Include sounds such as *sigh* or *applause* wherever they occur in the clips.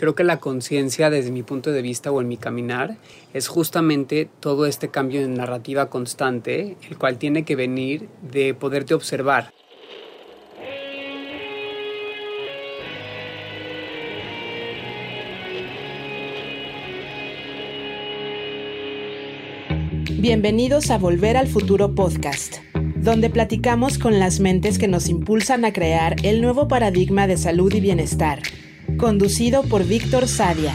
Creo que la conciencia desde mi punto de vista o en mi caminar es justamente todo este cambio en narrativa constante, el cual tiene que venir de poderte observar. Bienvenidos a Volver al Futuro Podcast, donde platicamos con las mentes que nos impulsan a crear el nuevo paradigma de salud y bienestar conducido por Víctor Sadia.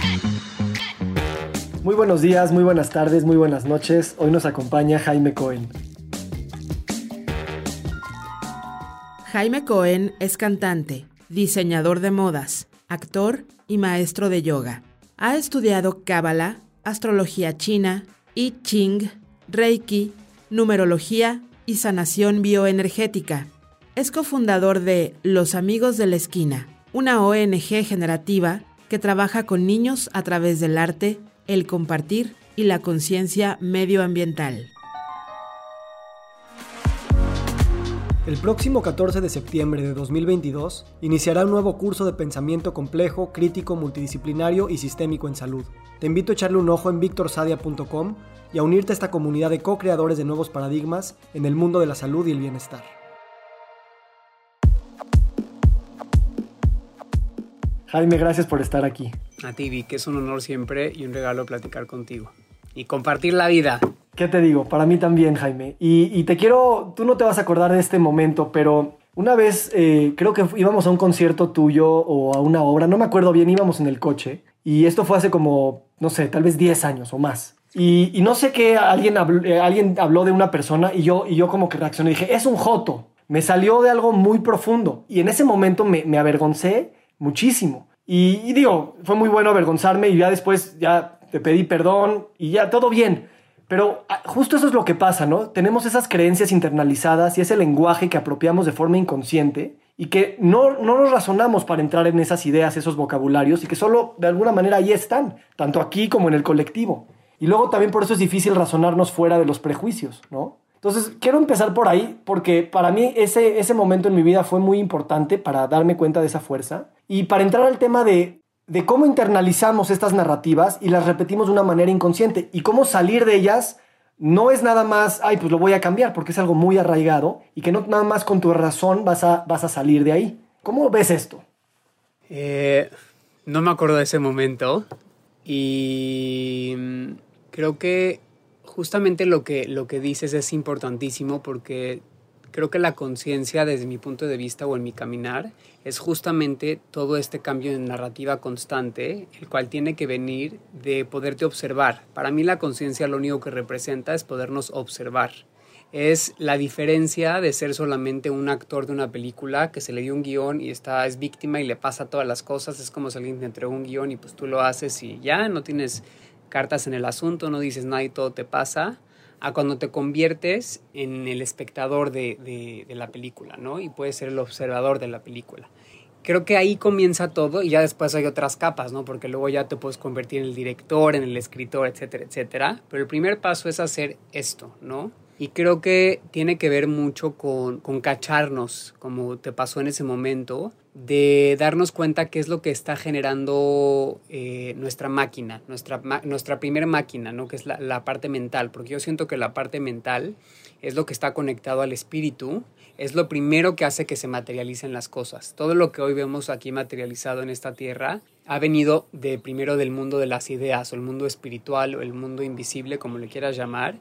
Muy buenos días, muy buenas tardes, muy buenas noches. Hoy nos acompaña Jaime Cohen. Jaime Cohen es cantante, diseñador de modas, actor y maestro de yoga. Ha estudiado Cábala, astrología china, I Ching, Reiki, numerología y sanación bioenergética. Es cofundador de Los Amigos de la Esquina, una ONG generativa que trabaja con niños a través del arte, el compartir y la conciencia medioambiental. El próximo 14 de septiembre de 2022 iniciará un nuevo curso de pensamiento complejo, crítico, multidisciplinario y sistémico en salud. Te invito a echarle un ojo en victorsadia.com y a unirte a esta comunidad de co-creadores de nuevos paradigmas en el mundo de la salud y el bienestar. Jaime, gracias por estar aquí. A ti, Vic, es un honor siempre y un regalo platicar contigo. Y compartir la vida. ¿Qué te digo? Para mí también, Jaime. Y, te quiero, tú no te vas a acordar de este momento, pero una vez eh, creo que íbamos a un concierto tuyo o a una obra, no me acuerdo bien, íbamos en el coche. Y esto fue hace como, no sé, tal vez 10 años o más. Y, no sé qué, alguien habló, eh, alguien habló de una persona y yo, y yo como que reaccioné y dije, es un joto. Me salió de algo muy profundo. Y en ese momento me, me avergoncé muchísimo. Y, digo, fue muy bueno avergonzarme y ya después ya te pedí perdón y ya todo bien. Pero ah, justo eso es lo que pasa, ¿no? Tenemos esas creencias internalizadas y ese lenguaje que apropiamos de forma inconsciente y que no, no nos razonamos para entrar en esas ideas, esos vocabularios y que solo de alguna manera ahí están, tanto aquí como en el colectivo. Y luego también por eso es difícil razonarnos fuera de los prejuicios, ¿no? Entonces, quiero empezar por ahí porque para mí ese, ese momento en mi vida fue muy importante para darme cuenta de esa fuerza y para entrar al tema de, de cómo internalizamos estas narrativas y las repetimos de una manera inconsciente y cómo salir de ellas no es nada más, ay, pues lo voy a cambiar porque es algo muy arraigado y que no nada más con tu razón vas a, vas a salir de ahí. ¿Cómo ves esto? Eh, no me acuerdo de ese momento y mm, creo que justamente lo que, lo que dices es importantísimo porque creo que la conciencia desde mi punto de vista o en mi caminar es justamente todo este cambio en narrativa constante, el cual tiene que venir de poderte observar. Para mí la conciencia lo único que representa es podernos observar. Es la diferencia de ser solamente un actor de una película que se le dio un guion y está, es víctima y le pasa todas las cosas. Es como si alguien te entregó un guion y pues tú lo haces y ya no tienes cartas en el asunto, no dices nada y todo te pasa, a cuando te conviertes en el espectador de, la película, ¿no? Y puedes ser el observador de la película. Creo que ahí comienza todo y ya después hay otras capas, ¿no? Porque luego ya te puedes convertir en el director, en el escritor, etcétera, etcétera. Pero el primer paso es hacer esto, ¿no? Y creo que tiene que ver mucho con, con cacharnos, como te pasó en ese momento, de darnos cuenta qué es lo que está generando eh, nuestra máquina, nuestra, nuestra primera máquina, ¿no? que es la, parte mental, porque yo siento que la parte mental es lo que está conectado al espíritu, es lo primero que hace que se materialicen las cosas. Todo lo que hoy vemos aquí materializado en esta tierra ha venido de primero del mundo de las ideas, o el mundo espiritual, o el mundo invisible, como le quieras llamar,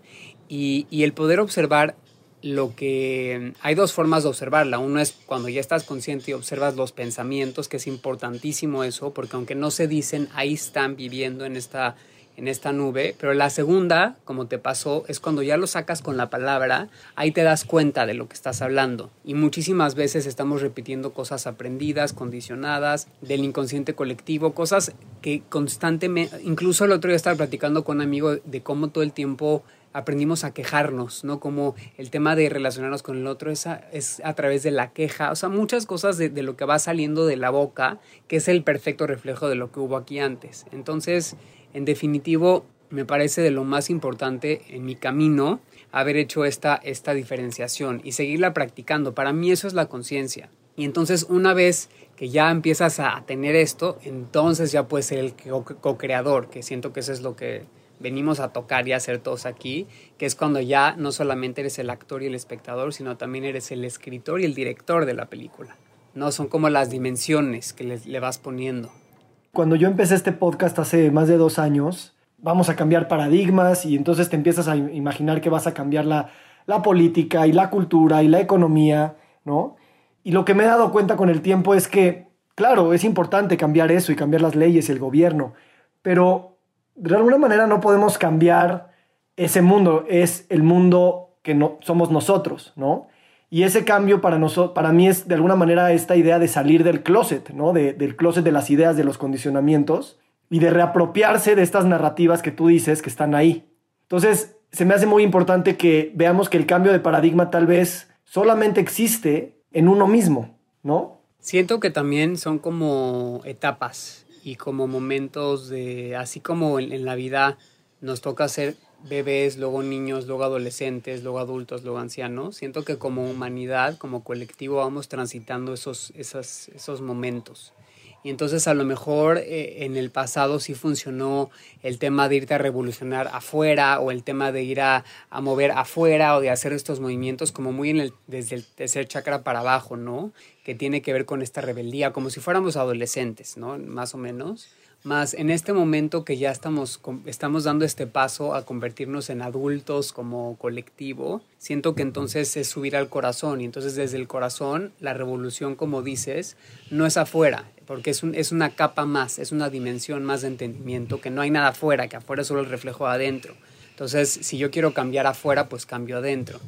y, y el poder observar lo que hay dos formas de observarla. Uno es cuando ya estás consciente y observas los pensamientos, que es importantísimo eso, porque aunque no se dicen, ahí están viviendo en esta, en esta nube. Pero la segunda, como te pasó, es cuando ya lo sacas con la palabra, ahí te das cuenta de lo que estás hablando. Y muchísimas veces estamos repitiendo cosas aprendidas, condicionadas, del inconsciente colectivo, cosas que constantemente, incluso el otro día estaba platicando con un amigo de cómo todo el tiempo aprendimos a quejarnos, ¿no? Como el tema de relacionarnos con el otro es a, es a través de la queja, o sea, muchas cosas de, de, lo que va saliendo de la boca, que es el perfecto reflejo de lo que hubo aquí antes. Entonces, en definitivo, me parece de lo más importante en mi camino haber hecho esta, esta diferenciación y seguirla practicando. Para mí eso es la conciencia. Y entonces una vez que ya empiezas a tener esto, entonces ya puedes ser el co-creador, que siento que eso es lo que venimos a tocar y a hacer todos aquí, que es cuando ya no solamente eres el actor y el espectador, sino también eres el escritor y el director de la película. No son como las dimensiones que le, vas poniendo. Cuando yo empecé este podcast hace más de dos años, vamos a cambiar paradigmas y entonces te empiezas a imaginar que vas a cambiar la, la política y la cultura y la economía, ¿no? Y lo que me he dado cuenta con el tiempo es que, claro, es importante cambiar eso y cambiar las leyes y el gobierno, pero de alguna manera no podemos cambiar ese mundo, es el mundo que no, somos nosotros, ¿no? Y ese cambio para, nosotros, para mí es de alguna manera esta idea de salir del closet, ¿no? del closet de las ideas, de los condicionamientos y de reapropiarse de estas narrativas que tú dices que están ahí. Entonces, se me hace muy importante que veamos que el cambio de paradigma tal vez solamente existe en uno mismo, ¿no? Siento que también son como etapas y como momentos de, así como en, la vida nos toca ser bebés, luego niños, luego adolescentes, luego adultos, luego ancianos. Siento que como humanidad, como colectivo, vamos transitando esos, esos momentos. Y entonces a lo mejor eh, en el pasado sí funcionó el tema de irte a revolucionar afuera o el tema de ir a, mover afuera o de hacer estos movimientos como muy en el, desde el tercer chakra para abajo, ¿no? Que tiene que ver con esta rebeldía, como si fuéramos adolescentes, ¿no? Más o menos. Más en este momento que ya estamos, estamos dando este paso a convertirnos en adultos como colectivo, siento que entonces es subir al corazón y entonces desde el corazón la revolución, como dices, no es afuera, porque es, un, es una capa más, es una dimensión más de entendimiento, que no hay nada afuera, que afuera es solo el reflejo adentro. Entonces, si yo quiero cambiar afuera, pues cambio adentro.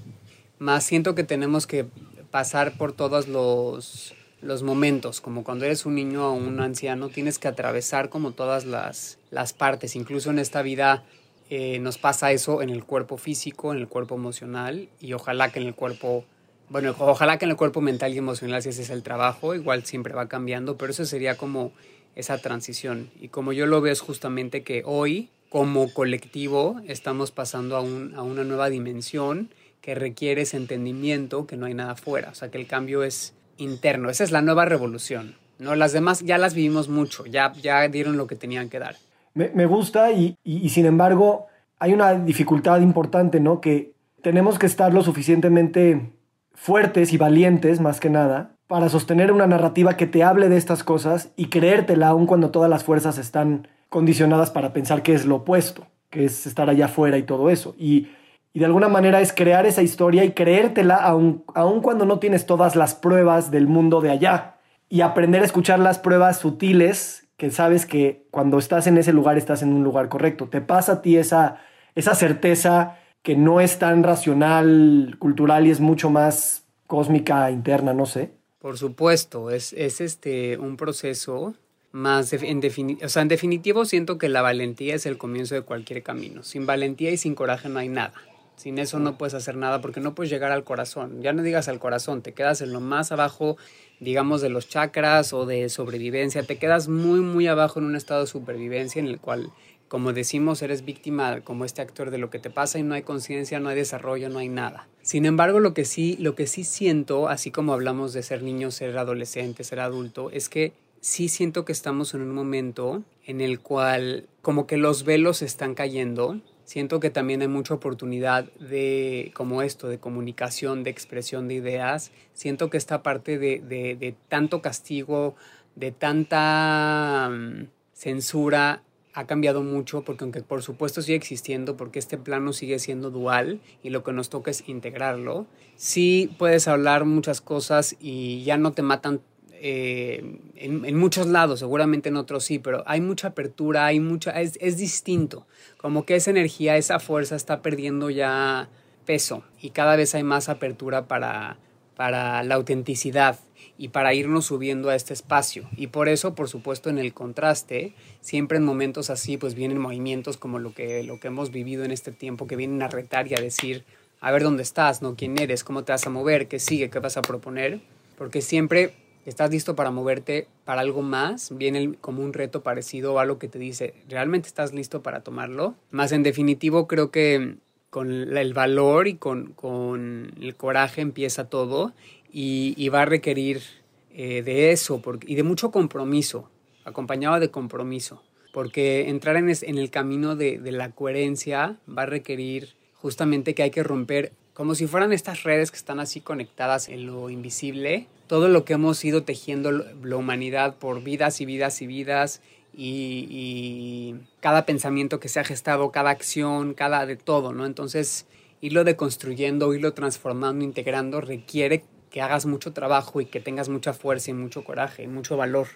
Más siento que tenemos que pasar por todos los, los momentos, como cuando eres un niño o un anciano, tienes que atravesar como todas las, las partes, incluso en esta vida eh, nos pasa eso en el cuerpo físico, en el cuerpo emocional y ojalá que en el cuerpo bueno, ojalá que en el cuerpo mental y emocional, si ese es el trabajo, igual siempre va cambiando, pero eso sería como esa transición. Y como yo lo veo es justamente que hoy, como colectivo, estamos pasando a, un, a una nueva dimensión que requiere ese entendimiento que no hay nada afuera, o sea que el cambio es interno, esa es la nueva revolución. ¿no? Las demás ya las vivimos mucho, ya, ya dieron lo que tenían que dar. Me, gusta y, y, y sin embargo hay una dificultad importante, ¿no? Que tenemos que estar lo suficientemente fuertes y valientes, más que nada, para sostener una narrativa que te hable de estas cosas y creértela aun cuando todas las fuerzas están condicionadas para pensar que es lo opuesto, que es estar allá afuera y todo eso. Y, de alguna manera es crear esa historia y creértela aun, aun cuando no tienes todas las pruebas del mundo de allá. Y aprender a escuchar las pruebas sutiles que sabes que cuando estás en ese lugar estás en un lugar correcto. Te pasa a ti esa, esa certeza que no es tan racional, cultural y es mucho más cósmica, interna, no sé. Por supuesto, es, es este, un proceso más, en, o sea, en definitivo siento que la valentía es el comienzo de cualquier camino. Sin valentía y sin coraje no hay nada. Sin eso no puedes hacer nada porque no puedes llegar al corazón. Ya no digas al corazón, te quedas en lo más abajo, digamos, de los chakras o de sobrevivencia. Te quedas muy, muy abajo en un estado de supervivencia en el cual como decimos, eres víctima como este actor de lo que te pasa y no hay conciencia, no hay desarrollo, no hay nada. Sin embargo, lo que sí, lo que sí siento, así como hablamos de ser niño, ser adolescente, ser adulto, es que sí siento que estamos en un momento en el cual como que los velos están cayendo. Siento que también hay mucha oportunidad de, como esto, de comunicación, de expresión de ideas. Siento que esta parte de, de, de tanto castigo, de tanta mm, censura, ha cambiado mucho porque aunque por supuesto sigue existiendo porque este plano sigue siendo dual y lo que nos toca es integrarlo, sí puedes hablar muchas cosas y ya no te matan eh, en, muchos lados, seguramente en otros sí, pero hay mucha apertura, hay mucha, es, es distinto, como que esa energía, esa fuerza está perdiendo ya peso y cada vez hay más apertura para, para la autenticidad y para irnos subiendo a este espacio. Y por eso, por supuesto, en el contraste, siempre en momentos así, pues vienen movimientos como lo que, lo que hemos vivido en este tiempo, que vienen a retar y a decir, a ver dónde estás, ¿no? ¿Quién eres? ¿Cómo te vas a mover? ¿Qué sigue? ¿Qué vas a proponer? Porque siempre estás listo para moverte para algo más, viene como un reto parecido a algo que te dice, ¿realmente estás listo para tomarlo? Más en definitivo, creo que con el valor y con, con el coraje empieza todo y, va a requerir eh, de eso y de mucho compromiso, acompañado de compromiso, porque entrar en, en el camino de, de la coherencia va a requerir justamente que hay que romper como si fueran estas redes que están así conectadas en lo invisible, todo lo que hemos ido tejiendo la humanidad por vidas y vidas y vidas y, cada pensamiento que se ha gestado, cada acción, cada de todo, ¿no? Entonces, irlo deconstruyendo, irlo transformando, integrando, requiere que hagas mucho trabajo y que tengas mucha fuerza y mucho coraje y mucho valor.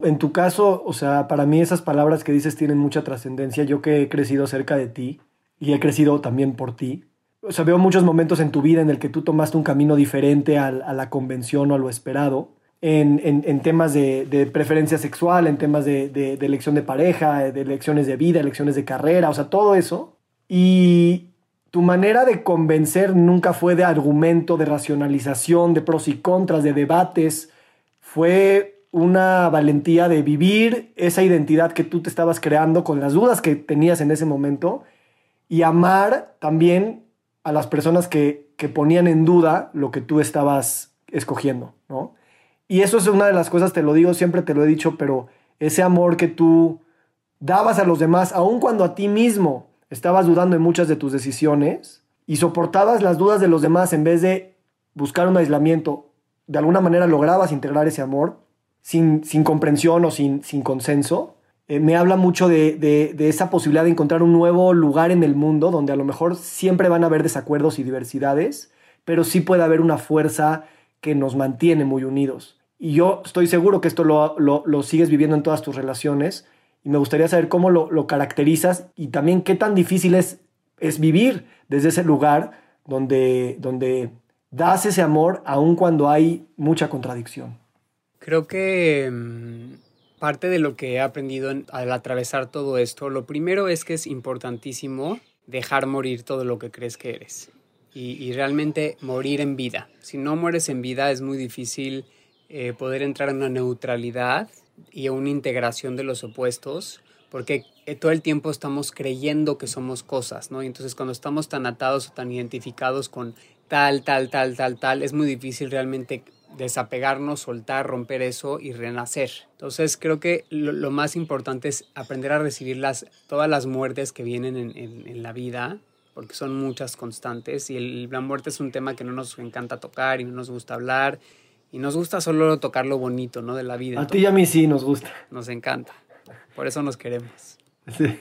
En tu caso, o sea, para mí esas palabras que dices tienen mucha trascendencia. Yo que he crecido cerca de ti y he crecido también por ti, o sea, veo muchos momentos en tu vida en el que tú tomaste un camino diferente a, la convención o a lo esperado. En, temas de, de, preferencia sexual, en temas de, de, elección de pareja, de elecciones de vida, elecciones de carrera, o sea, todo eso. Y tu manera de convencer nunca fue de argumento, de racionalización, de pros y contras, de debates. Fue una valentía de vivir esa identidad que tú te estabas creando con las dudas que tenías en ese momento y amar también a las personas que, que ponían en duda lo que tú estabas escogiendo, ¿no? Y eso es una de las cosas, te lo digo, siempre te lo he dicho, pero ese amor que tú dabas a los demás, aun cuando a ti mismo estabas dudando en muchas de tus decisiones y soportabas las dudas de los demás en vez de buscar un aislamiento, de alguna manera lograbas integrar ese amor sin, sin comprensión o sin, sin consenso, eh, me habla mucho de, esa posibilidad de encontrar un nuevo lugar en el mundo donde a lo mejor siempre van a haber desacuerdos y diversidades, pero sí puede haber una fuerza que nos mantiene muy unidos. Y yo estoy seguro que esto lo, sigues viviendo en todas tus relaciones y me gustaría saber cómo lo, caracterizas y también qué tan difícil es, es vivir desde ese lugar donde, donde das ese amor aun cuando hay mucha contradicción. Creo que mm, parte de lo que he aprendido al atravesar todo esto, lo primero es que es importantísimo dejar morir todo lo que crees que eres y, realmente morir en vida. Si no mueres en vida es muy difícil eh, poder entrar en una neutralidad y a una integración de los opuestos porque eh, todo el tiempo estamos creyendo que somos cosas, ¿no? Y entonces cuando estamos tan atados o tan identificados con tal, tal, tal, tal, tal, es muy difícil realmente desapegarnos, soltar, romper eso y renacer. Entonces creo que lo, más importante es aprender a recibir las, todas las muertes que vienen en, la vida, porque son muchas constantes y la muerte es un tema que no nos encanta tocar y no nos gusta hablar y nos gusta solo tocar lo bonito, ¿no? De la vida. A ti y a mí sí nos gusta. Nos encanta. Por eso nos queremos. Sí.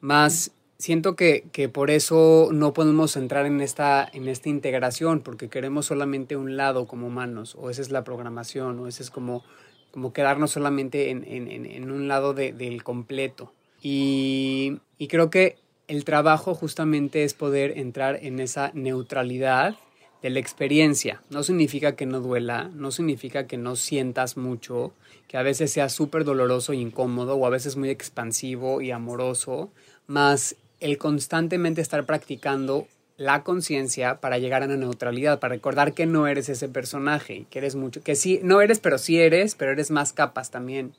Más siento que, que, por eso no podemos entrar en esta, en esta integración, porque queremos solamente un lado como humanos, o esa es la programación, o ese es como, como quedarnos solamente en, en, en un lado de, del completo. Y, y creo que el trabajo justamente es poder entrar en esa neutralidad de la experiencia. No significa que no duela, no significa que no sientas mucho, que a veces sea súper doloroso e incómodo o a veces muy expansivo y amoroso, más el constantemente estar practicando la conciencia para llegar a la neutralidad, para recordar que no eres ese personaje, que eres mucho, que sí, no eres, pero sí eres, pero eres más capas también.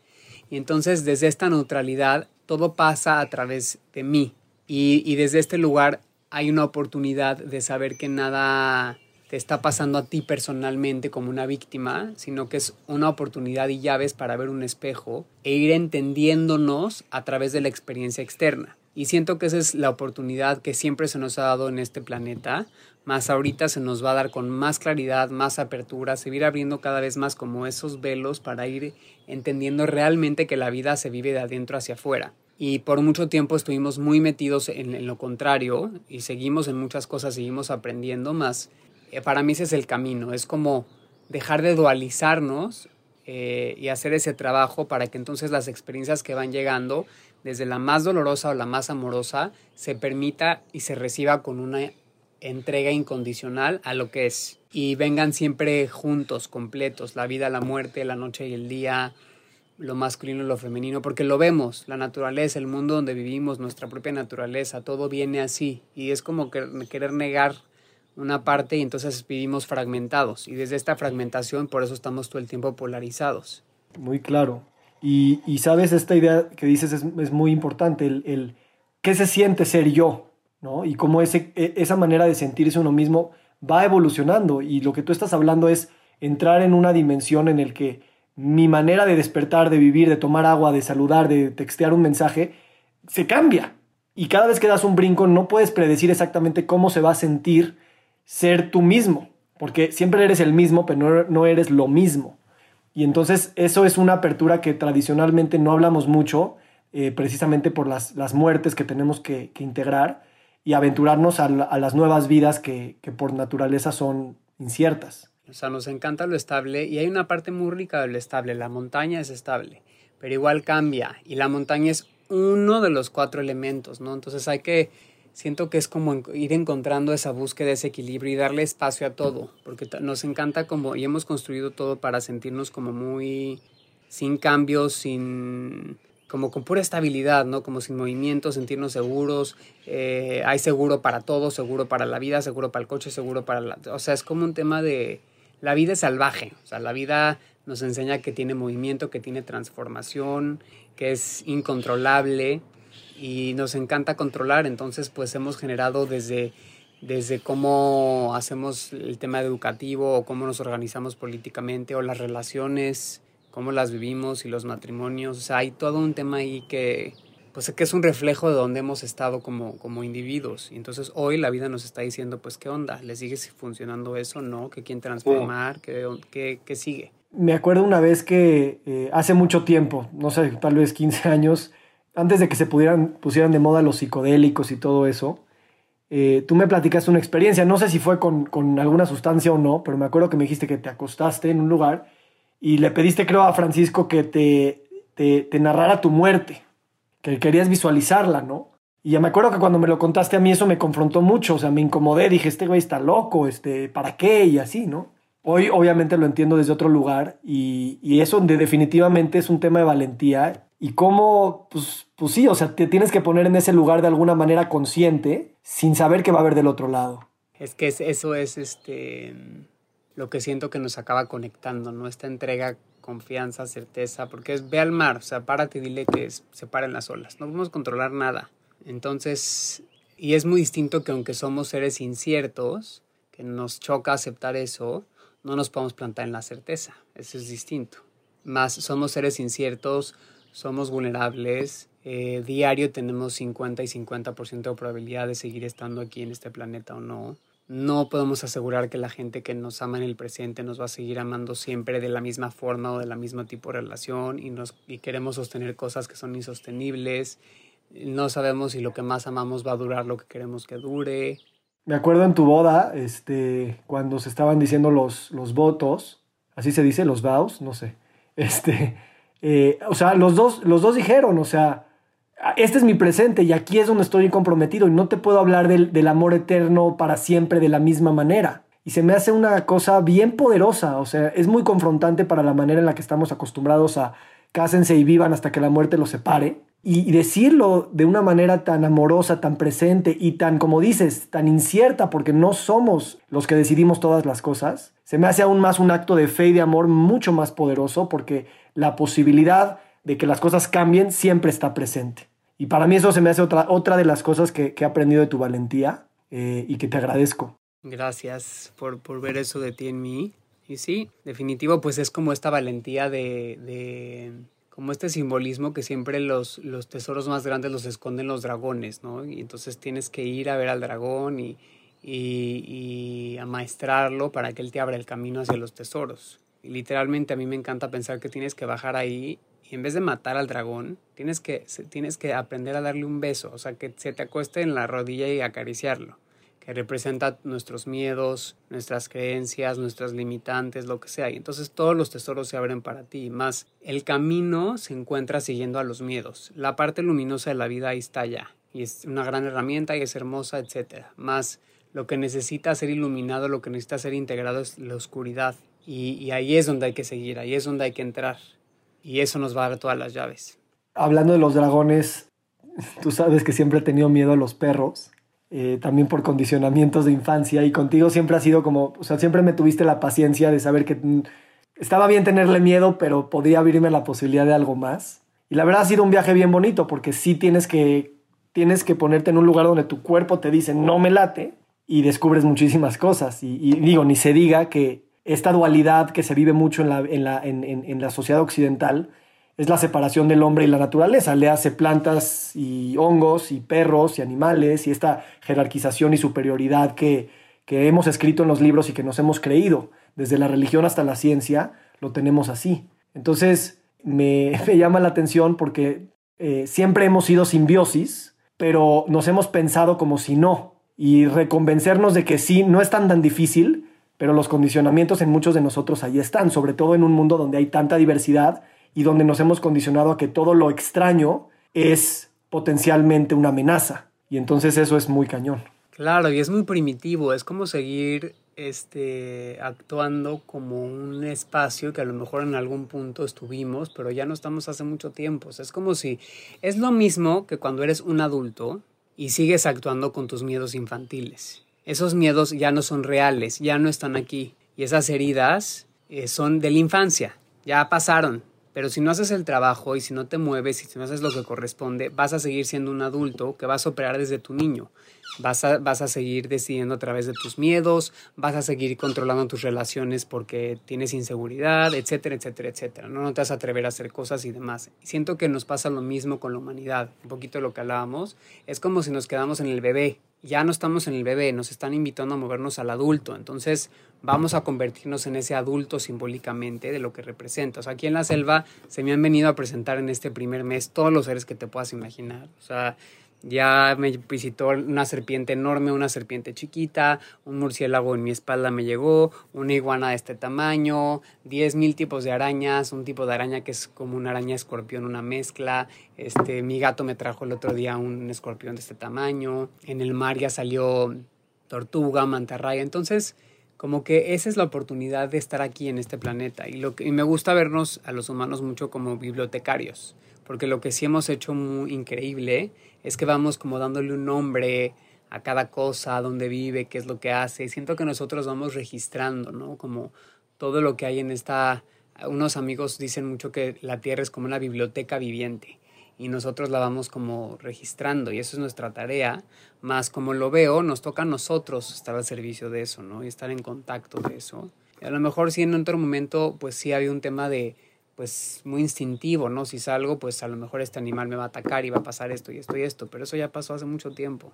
Y entonces desde esta neutralidad todo pasa a través de mí. Y, y desde este lugar hay una oportunidad de saber que nada te está pasando a ti personalmente como una víctima, sino que es una oportunidad y llaves para ver un espejo e ir entendiéndonos a través de la experiencia externa. Y siento que esa es la oportunidad que siempre se nos ha dado en este planeta, más ahorita se nos va a dar con más claridad, más apertura, seguir abriendo cada vez más como esos velos para ir entendiendo realmente que la vida se vive de adentro hacia afuera. Y por mucho tiempo estuvimos muy metidos en, lo contrario y seguimos en muchas cosas, seguimos aprendiendo más. Eh, para mí ese es el camino, es como dejar de dualizarnos eh, y hacer ese trabajo para que entonces las experiencias que van llegando desde la más dolorosa o la más amorosa, se permita y se reciba con una entrega incondicional a lo que es. Y vengan siempre juntos, completos, la vida, la muerte, la noche y el día, lo masculino y lo femenino, porque lo vemos, la naturaleza, el mundo donde vivimos, nuestra propia naturaleza, todo viene así. Y es como querer negar una parte y entonces vivimos fragmentados. Y desde esta fragmentación, por eso estamos todo el tiempo polarizados. Muy claro. Y, sabes, esta idea que dices es, muy importante, el, qué se siente ser yo, ¿no? Y cómo ese, e, esa manera de sentirse uno mismo va evolucionando. Y lo que tú estás hablando es entrar en una dimensión en el que mi manera de despertar, de vivir, de tomar agua, de saludar, de textear un mensaje, se cambia. Y cada vez que das un brinco no puedes predecir exactamente cómo se va a sentir ser tú mismo, porque siempre eres el mismo, pero no, eres lo mismo. Y entonces eso es una apertura que tradicionalmente no hablamos mucho, eh, precisamente por las, las, muertes que tenemos que, integrar y aventurarnos a, las nuevas vidas que, que por naturaleza son inciertas. O sea, nos encanta lo estable y hay una parte muy rica de lo estable. La montaña es estable, pero igual cambia y la montaña es uno de los cuatro elementos, ¿no? Entonces hay que, siento que es como ir encontrando esa búsqueda, ese equilibrio y darle espacio a todo, porque nos encanta como, y hemos construido todo para sentirnos como muy sin cambios, sin como con pura estabilidad, ¿no? Como sin movimiento, sentirnos seguros. Eh, hay seguro para todo, seguro para la vida, seguro para el coche, seguro para la... O sea, es como un tema de la vida es salvaje, o sea, la vida nos enseña que tiene movimiento, que tiene transformación, que es incontrolable y nos encanta controlar, entonces pues hemos generado desde, desde cómo hacemos el tema educativo o cómo nos organizamos políticamente o las relaciones, cómo las vivimos y los matrimonios, o sea, hay todo un tema ahí que, pues que es un reflejo de donde hemos estado como, como individuos. Y entonces hoy la vida nos está diciendo, pues, ¿qué onda? ¿Le sigue funcionando eso? ¿No? ¿Qué quieren transformar? ¿Qué, qué, sigue? Me acuerdo una vez que eh, hace mucho tiempo, no sé, tal vez 15 años, antes de que se pudieran, pusieran de moda los psicodélicos y todo eso, eh, tú me platicaste una experiencia, no sé si fue con, con, alguna sustancia o no, pero me acuerdo que me dijiste que te acostaste en un lugar y le pediste, creo, a Francisco que te, te, narrara tu muerte que querías visualizarla, ¿no? Y ya me acuerdo que cuando me lo contaste a mí eso me confrontó mucho, o sea, me incomodé, dije, este güey está loco, este, ¿para qué? Y así, ¿no? Hoy obviamente lo entiendo desde otro lugar y, y eso de, definitivamente es un tema de valentía y cómo, pues, pues sí, o sea, te tienes que poner en ese lugar de alguna manera consciente sin saber qué va a haber del otro lado. Es que eso es este, lo que siento que nos acaba conectando, ¿no? Esta entrega confianza, certeza, porque es ve al mar, o sea, párate y dile que se paren las olas. No podemos controlar nada. Entonces, y es muy distinto que aunque somos seres inciertos, que nos choca aceptar eso, no nos podemos plantar en la certeza. Eso es distinto. Más somos seres inciertos, somos vulnerables. Eh, diario tenemos 50 y 50% de probabilidad de seguir estando aquí en este planeta o no no podemos asegurar que la gente que nos ama en el presente nos va a seguir amando siempre de la misma forma o de la misma tipo de relación y, nos, y queremos sostener cosas que son insostenibles. No sabemos si lo que más amamos va a durar lo que queremos que dure. Me acuerdo en tu boda, este, cuando se estaban diciendo los, los votos, así se dice, los vows, no sé. *laughs* Este, eh, o sea, los dos, los dos dijeron, o sea, este es mi presente y aquí es donde estoy comprometido y no te puedo hablar del, amor eterno para siempre de la misma manera. Y se me hace una cosa bien poderosa, o sea, es muy confrontante para la manera en la que estamos acostumbrados a cásense y vivan hasta que la muerte los separe. Y, decirlo de una manera tan amorosa, tan presente y tan, como dices, tan incierta, porque no somos los que decidimos todas las cosas, se me hace aún más un acto de fe y de amor mucho más poderoso, porque la posibilidad de que las cosas cambien siempre está presente. Y para mí eso se me hace otra, otra de las cosas que, he aprendido de tu valentía eh, y que te agradezco. Gracias por, por, ver eso de ti en mí. Y sí, definitivo, pues es como esta valentía de, de como este simbolismo que siempre los, los tesoros más grandes los esconden los dragones, ¿no? Y entonces tienes que ir a ver al dragón y, y, y amaestrarlo para que él te abra el camino hacia los tesoros. Literalmente a mí me encanta pensar que tienes que bajar ahí y en vez de matar al dragón, tienes que, tienes que aprender a darle un beso, o sea, que se te acueste en la rodilla y acariciarlo, que representa nuestros miedos, nuestras creencias, nuestras limitantes, lo que sea. Y entonces todos los tesoros se abren para ti. Más, el camino se encuentra siguiendo a los miedos. La parte luminosa de la vida ahí está ya. Y es una gran herramienta y es hermosa, etc. Más, lo que necesita ser iluminado, lo que necesita ser integrado es la oscuridad. Y, ahí es donde hay que seguir, ahí es donde hay que entrar y eso nos va a dar todas las llaves. Hablando de los dragones, tú sabes que siempre he tenido miedo a los perros, eh, también por condicionamientos de infancia y contigo siempre ha sido como, o sea, siempre me tuviste la paciencia de saber que estaba bien tenerle miedo, pero podía abrirme la posibilidad de algo más. Y la verdad ha sido un viaje bien bonito porque sí tienes que, tienes que ponerte en un lugar donde tu cuerpo te dice no me late y descubres muchísimas cosas. y digo, ni se diga que esta dualidad que se vive mucho en la, en la, en, la sociedad occidental es la separación del hombre y la naturaleza. Le hace plantas y hongos y perros y animales y esta jerarquización y superioridad que, que hemos escrito en los libros y que nos hemos creído. Desde la religión hasta la ciencia lo tenemos así. Entonces me, *laughs* llama la atención porque eh, siempre hemos sido simbiosis, pero nos hemos pensado como si no. Y reconvencernos de que sí, no es tan tan difícil, pero los condicionamientos en muchos de nosotros ahí están, sobre todo en un mundo donde hay tanta diversidad y donde nos hemos condicionado a que todo lo extraño es potencialmente una amenaza. Y entonces eso es muy cañón. Claro, y es muy primitivo, es como seguir este, actuando como un espacio que a lo mejor en algún punto estuvimos, pero ya no estamos hace mucho tiempo. es como si es lo mismo que cuando eres un adulto y sigues actuando con tus miedos infantiles esos miedos ya no son reales, ya no están aquí. Y esas heridas eh, son de la infancia, ya pasaron. Pero si no haces el trabajo y si no te mueves y si no haces lo que corresponde, vas a seguir siendo un adulto que vas a operar desde tu niño. Vas a, vas a seguir decidiendo a través de tus miedos, vas a seguir controlando tus relaciones porque tienes inseguridad, etcétera, etcétera, etcétera. No, no te vas a atrever a hacer cosas y demás. Siento que nos pasa lo mismo con la humanidad. Un poquito lo que hablábamos. Es como si nos quedamos en el bebé ya no estamos en el bebé, nos están invitando a movernos al adulto. Entonces vamos a convertirnos en ese adulto simbólicamente de lo que representa. O sea, aquí en la selva se me han venido a presentar en este primer mes todos los seres que te puedas imaginar. O sea, ya me visitó una serpiente enorme, una serpiente chiquita, un murciélago en mi espalda me llegó, una iguana de este tamaño, 10.000 tipos de arañas, un tipo de araña que es como una araña escorpión, una mezcla. Este, mi gato me trajo el otro día un escorpión de este tamaño. En el mar ya salió tortuga, mantarraya. Entonces, como que esa es la oportunidad de estar aquí en este planeta. Y, lo que, y me gusta vernos a los humanos mucho como bibliotecarios porque lo que sí hemos hecho muy increíble es que vamos como dándole un nombre a cada cosa, a dónde vive, qué es lo que hace. Siento que nosotros vamos registrando, ¿no? Como todo lo que hay en esta... Unos amigos dicen mucho que la Tierra es como una biblioteca viviente y nosotros la vamos como registrando y eso es nuestra tarea, más como lo veo, nos toca a nosotros estar al servicio de eso, ¿no? Y estar en contacto de eso. A lo mejor sí en otro momento, pues sí había un tema de pues muy instintivo, ¿no? Si salgo, pues a lo mejor este animal me va a atacar y va a pasar esto y esto y esto, pero eso ya pasó hace mucho tiempo.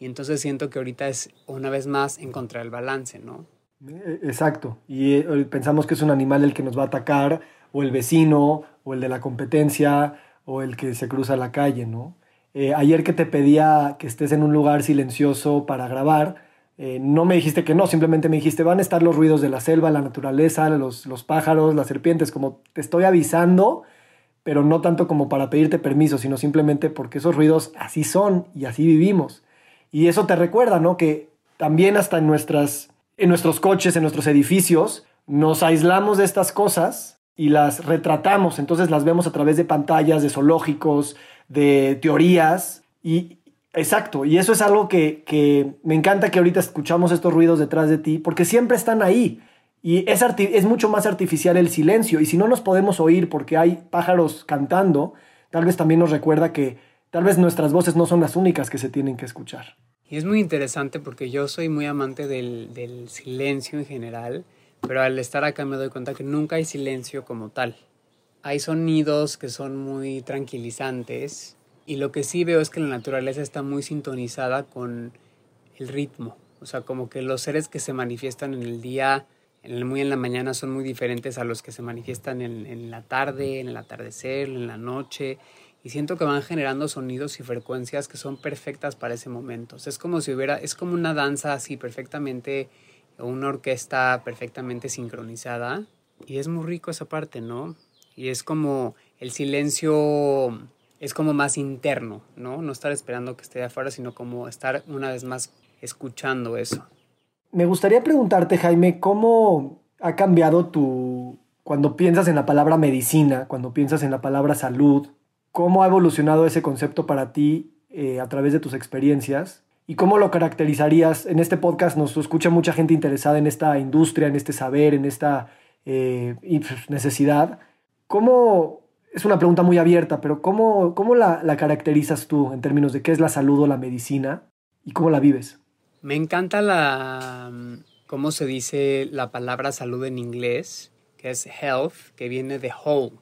Y entonces siento que ahorita es una vez más encontrar el balance, ¿no? Eh, exacto. Y eh, pensamos que es un animal el que nos va a atacar, o el vecino, o el de la competencia, o el que se cruza la calle, ¿no? Eh, ayer que te pedía que estés en un lugar silencioso para grabar, eh, no me dijiste que no, simplemente me dijiste, van a estar los ruidos de la selva, la naturaleza, los, los pájaros, las serpientes, como te estoy avisando, pero no tanto como para pedirte permiso, sino simplemente porque esos ruidos así son y así vivimos. Y eso te recuerda, ¿no? Que también hasta en, nuestras, en nuestros coches, en nuestros edificios, nos aislamos de estas cosas y las retratamos, entonces las vemos a través de pantallas, de zoológicos, de teorías, y, Exacto, y eso es algo que, me encanta que ahorita escuchamos estos ruidos detrás de ti, porque siempre están ahí. Y es, es mucho más artificial el silencio. Y si no nos podemos oír porque hay pájaros cantando, tal vez también nos recuerda que tal vez nuestras voces no son las únicas que se tienen que escuchar. Y es muy interesante porque yo soy muy amante del, del silencio en general, pero al estar acá me doy cuenta que nunca hay silencio como tal. Hay sonidos que son muy tranquilizantes, y lo que sí veo es que la naturaleza está muy sintonizada con el ritmo. O sea, como que los seres que se manifiestan en el día, muy en la mañana, son muy diferentes a los que se manifiestan en, la tarde, en el atardecer, en la noche. Y siento que van generando sonidos y frecuencias que son perfectas para ese momento. Es como si hubiera, es como una danza así perfectamente, o una orquesta perfectamente sincronizada. Y es muy rico esa parte, ¿no? Y es como el silencio es como más interno, ¿no? No estar esperando que esté de afuera, sino como estar una vez más escuchando eso. Me gustaría preguntarte, Jaime, ¿cómo ha cambiado tu... cuando piensas en la palabra medicina, cuando piensas en la palabra salud, cómo ha evolucionado ese concepto para ti eh, a través de tus experiencias? ¿Y cómo lo caracterizarías? En este podcast nos escucha mucha gente interesada en esta industria, en este saber, en esta eh, necesidad. ¿Cómo, es una pregunta muy abierta, pero ¿cómo, cómo la, caracterizas tú en términos de qué es la salud o la medicina y cómo la vives? Me encanta la, cómo se dice la palabra salud en inglés, que es health, que viene de whole,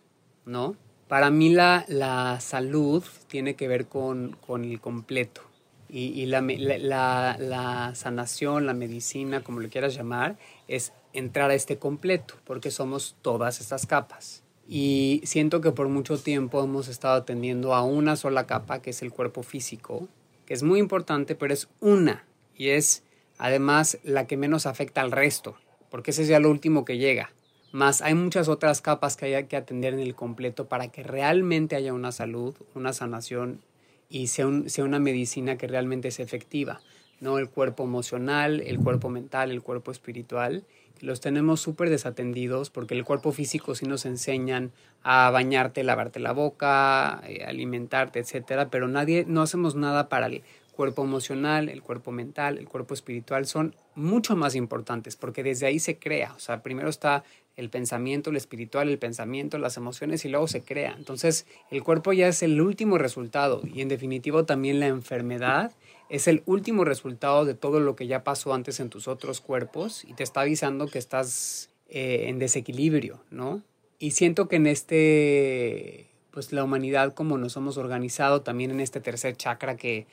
¿no? Para mí la, la salud tiene que ver con, con el completo. Y, y la, la, la, sanación, la medicina, como lo quieras llamar, es entrar a este completo, porque somos todas estas capas. Y siento que por mucho tiempo hemos estado atendiendo a una sola capa, que es el cuerpo físico, que es muy importante, pero es una. Y es además la que menos afecta al resto, porque ese es ya lo último que llega. Más hay muchas otras capas que hay que atender en el completo para que realmente haya una salud, una sanación y sea, sea una medicina que realmente es efectiva. ¿no? El cuerpo emocional, el cuerpo mental, el cuerpo espiritual. Los tenemos súper desatendidos porque el cuerpo físico sí nos enseñan a bañarte, lavarte la boca, eh, alimentarte, etcétera, pero nadie, no hacemos nada para el cuerpo emocional, el cuerpo mental, el cuerpo espiritual son mucho más importantes porque desde ahí se crea. O sea, primero está el pensamiento, el espiritual, el pensamiento, las emociones y luego se crea. Entonces, el cuerpo ya es el último resultado y en definitivo también la enfermedad es el último resultado de todo lo que ya pasó antes en tus otros cuerpos y te está avisando que estás eh, en desequilibrio, ¿no? Y siento que en este, pues la humanidad como nos hemos organizado, también en este tercer chakra que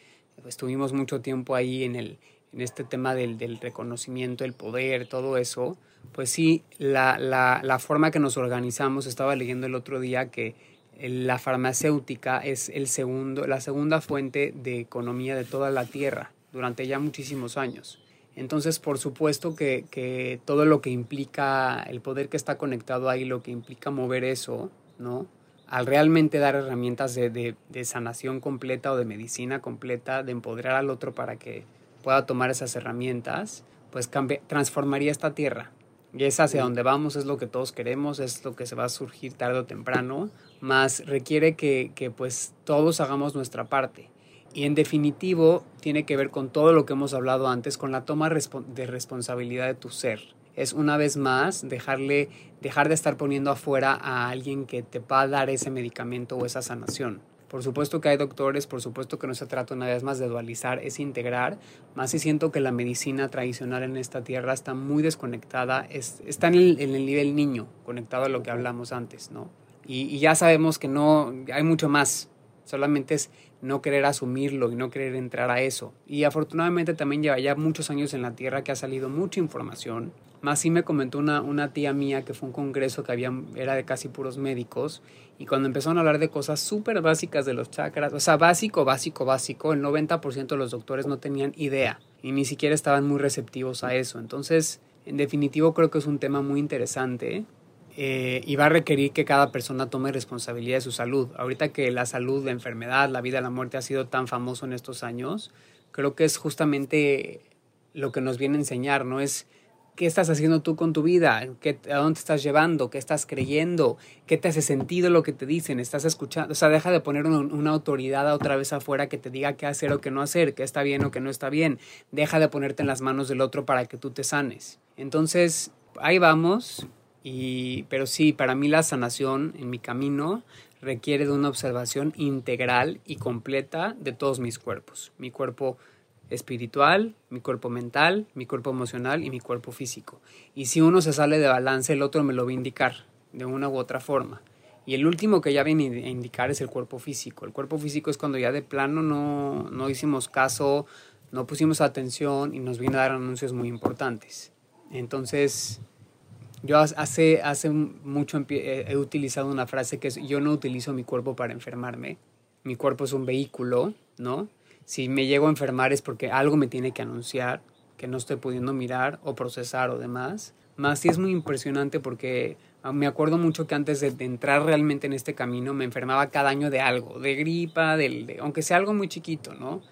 estuvimos mucho tiempo ahí en el en este tema del, reconocimiento, el poder, todo eso, pues sí, la, la, forma que nos organizamos, estaba leyendo el otro día que la farmacéutica es el segundo, la segunda fuente de economía de toda la Tierra durante ya muchísimos años. Entonces, por supuesto que, que todo lo que implica el poder que está conectado ahí, lo que implica mover eso, ¿no? Al realmente dar herramientas de, de, de sanación completa o de medicina completa, de empoderar al otro para que pueda tomar esas herramientas, pues transformaría esta tierra. Y es hacia donde vamos, es lo que todos queremos, es lo que se va a surgir tarde o temprano, más requiere que, que pues todos hagamos nuestra parte. Y en definitivo tiene que ver con todo lo que hemos hablado antes, con la toma de responsabilidad de tu ser. Es una vez más dejarle, dejar de estar poniendo afuera a alguien que te va a dar ese medicamento o esa sanación. Por supuesto que hay doctores, por supuesto que no se trata una vez más de dualizar, es integrar, más si siento que la medicina tradicional en esta tierra está muy desconectada, es, está en el, en el, nivel niño, conectado a lo que hablamos antes, ¿no? Y, y ya sabemos que no, hay mucho más, solamente es no querer asumirlo y no querer entrar a eso. Y afortunadamente también lleva ya muchos años en la Tierra que ha salido mucha información. Más sí me comentó una, una tía mía que fue un congreso que había, era de casi puros médicos y cuando empezaron a hablar de cosas súper básicas de los chakras, o sea, básico, básico, básico, el 90% de los doctores no tenían idea y ni siquiera estaban muy receptivos a eso. Entonces, en definitivo creo que es un tema muy interesante eh, y va a requerir que cada persona tome responsabilidad de su salud. Ahorita que la salud, la enfermedad, la vida, la muerte ha sido tan famoso en estos años, creo que es justamente lo que nos viene a enseñar, ¿no? Es qué estás haciendo tú con tu vida, ¿Qué, a dónde te estás llevando, qué estás creyendo, qué te hace sentido lo que te dicen, estás escuchando, o sea, deja de poner una, autoridad otra vez afuera que te diga qué hacer o qué no hacer, qué está bien o qué no está bien, deja de ponerte en las manos del otro para que tú te sanes. Entonces, ahí vamos, y, pero sí, para mí la sanación en mi camino requiere de una observación integral y completa de todos mis cuerpos. Mi cuerpo espiritual, mi cuerpo mental, mi cuerpo emocional y mi cuerpo físico. Y si uno se sale de balance, el otro me lo va a indicar de una u otra forma. Y el último que ya viene a indicar es el cuerpo físico. El cuerpo físico es cuando ya de plano no, no hicimos caso, no pusimos atención y nos viene a dar anuncios muy importantes. Entonces, yo hace, hace mucho he utilizado una frase que es, yo no utilizo mi cuerpo para enfermarme, mi cuerpo es un vehículo, ¿no? Si me llego a enfermar es porque algo me tiene que anunciar, que no estoy pudiendo mirar o procesar o demás. Más sí es muy impresionante porque ah, me acuerdo mucho que antes de, de, entrar realmente en este camino me enfermaba cada año de algo, de gripa, de, de aunque sea algo muy chiquito, ¿no?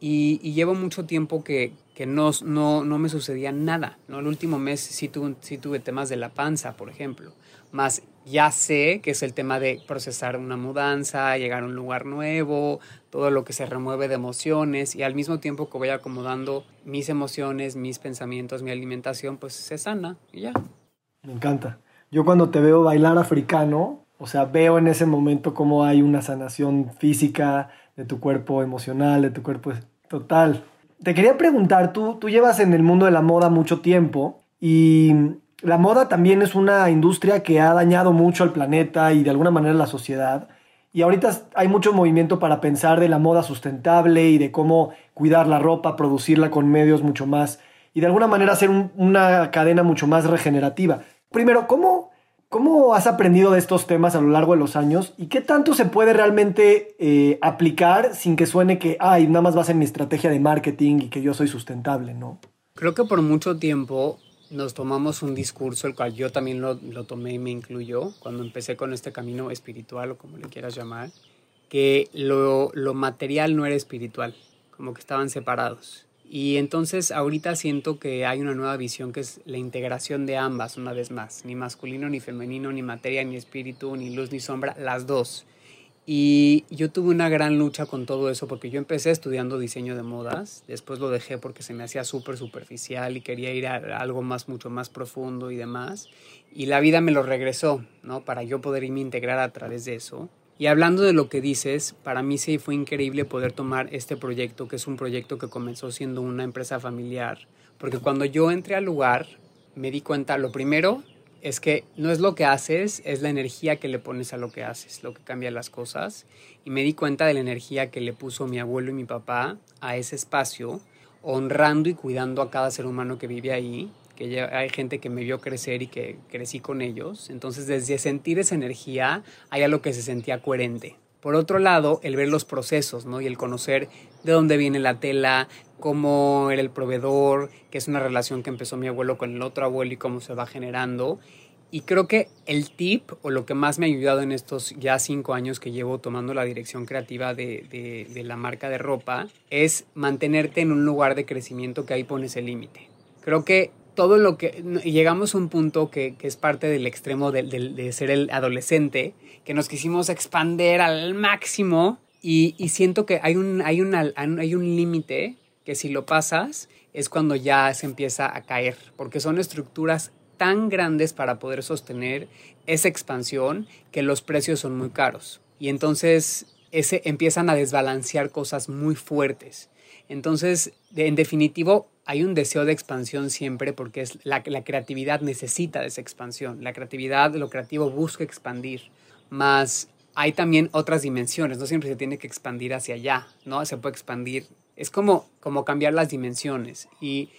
Y, y llevo mucho tiempo que, que no, no, no, me sucedía nada. ¿no? El último mes sí tuve, sí tuve temas de la panza, por ejemplo. Más ya sé que es el tema de procesar una mudanza, llegar a un lugar nuevo, todo lo que se remueve de emociones y al mismo tiempo que voy acomodando mis emociones, mis pensamientos, mi alimentación, pues se sana y ya. Me encanta. Yo cuando te veo bailar africano, o sea, veo en ese momento cómo hay una sanación física de tu cuerpo emocional, de tu cuerpo total. te quería preguntar, tú, tú llevas en el mundo de la moda mucho tiempo y la moda también es una industria que ha dañado mucho al planeta y de alguna manera la sociedad. Y ahorita hay mucho movimiento para pensar de la moda sustentable y de cómo cuidar la ropa, producirla con medios mucho más y de alguna manera hacer una cadena mucho más regenerativa. Primero, ¿cómo, ¿cómo has aprendido de estos temas a lo largo de los años y qué tanto se puede realmente eh, aplicar sin que suene que, ay, nada más va a ser mi estrategia de marketing y que yo soy sustentable, ¿no? Creo que por mucho tiempo nos tomamos un discurso, el cual yo también lo, lo, tomé y me incluyó cuando empecé con este camino espiritual o como le quieras llamar, que lo, lo material no era espiritual, como que estaban separados. Y entonces ahorita siento que hay una nueva visión que es la integración de ambas una vez más, ni masculino ni femenino, ni materia ni espíritu, ni luz ni sombra, las dos. Y yo tuve una gran lucha con todo eso porque yo empecé estudiando diseño de modas, después lo dejé porque se me hacía súper superficial y quería ir a algo más, mucho más profundo y demás. Y la vida me lo regresó, ¿no? Para yo poder irme a integrar a través de eso. Y hablando de lo que dices, para mí sí fue increíble poder tomar este proyecto, que es un proyecto que comenzó siendo una empresa familiar, porque cuando yo entré al lugar me di cuenta, lo primero, es que no es lo que haces, es la energía que le pones a lo que haces, lo que cambia las cosas. Y me di cuenta de la energía que le puso mi abuelo y mi papá a ese espacio, honrando y cuidando a cada ser humano que vive ahí, que ya hay gente que me vio crecer y que crecí con ellos. Entonces, desde sentir esa energía, hay algo que se sentía coherente. Por otro lado, el ver los procesos, ¿no? Y el conocer de dónde viene la tela, cómo era el proveedor, que es una relación que empezó mi abuelo con el otro abuelo y cómo se va generando. Y creo que el tip o lo que más me ha ayudado en estos ya cinco años que llevo tomando la dirección creativa de, de, de la marca de ropa es mantenerte en un lugar de crecimiento que ahí pones el límite. Creo que todo lo que llegamos a un punto que, que es parte del extremo de, de, ser el adolescente, que nos quisimos expander al máximo y, y siento que hay un, hay un, hay un límite que si lo pasas es cuando ya se empieza a caer, porque son estructuras tan grandes para poder sostener esa expansión que los precios son muy caros. Y entonces ese, empiezan a desbalancear cosas muy fuertes. Entonces, en definitivo, hay un deseo de expansión siempre porque es la, la, creatividad necesita de esa expansión. La creatividad, lo creativo busca expandir. Más hay también otras dimensiones. No siempre se tiene que expandir hacia allá, ¿no? Se puede expandir. Es como, como cambiar las dimensiones. Y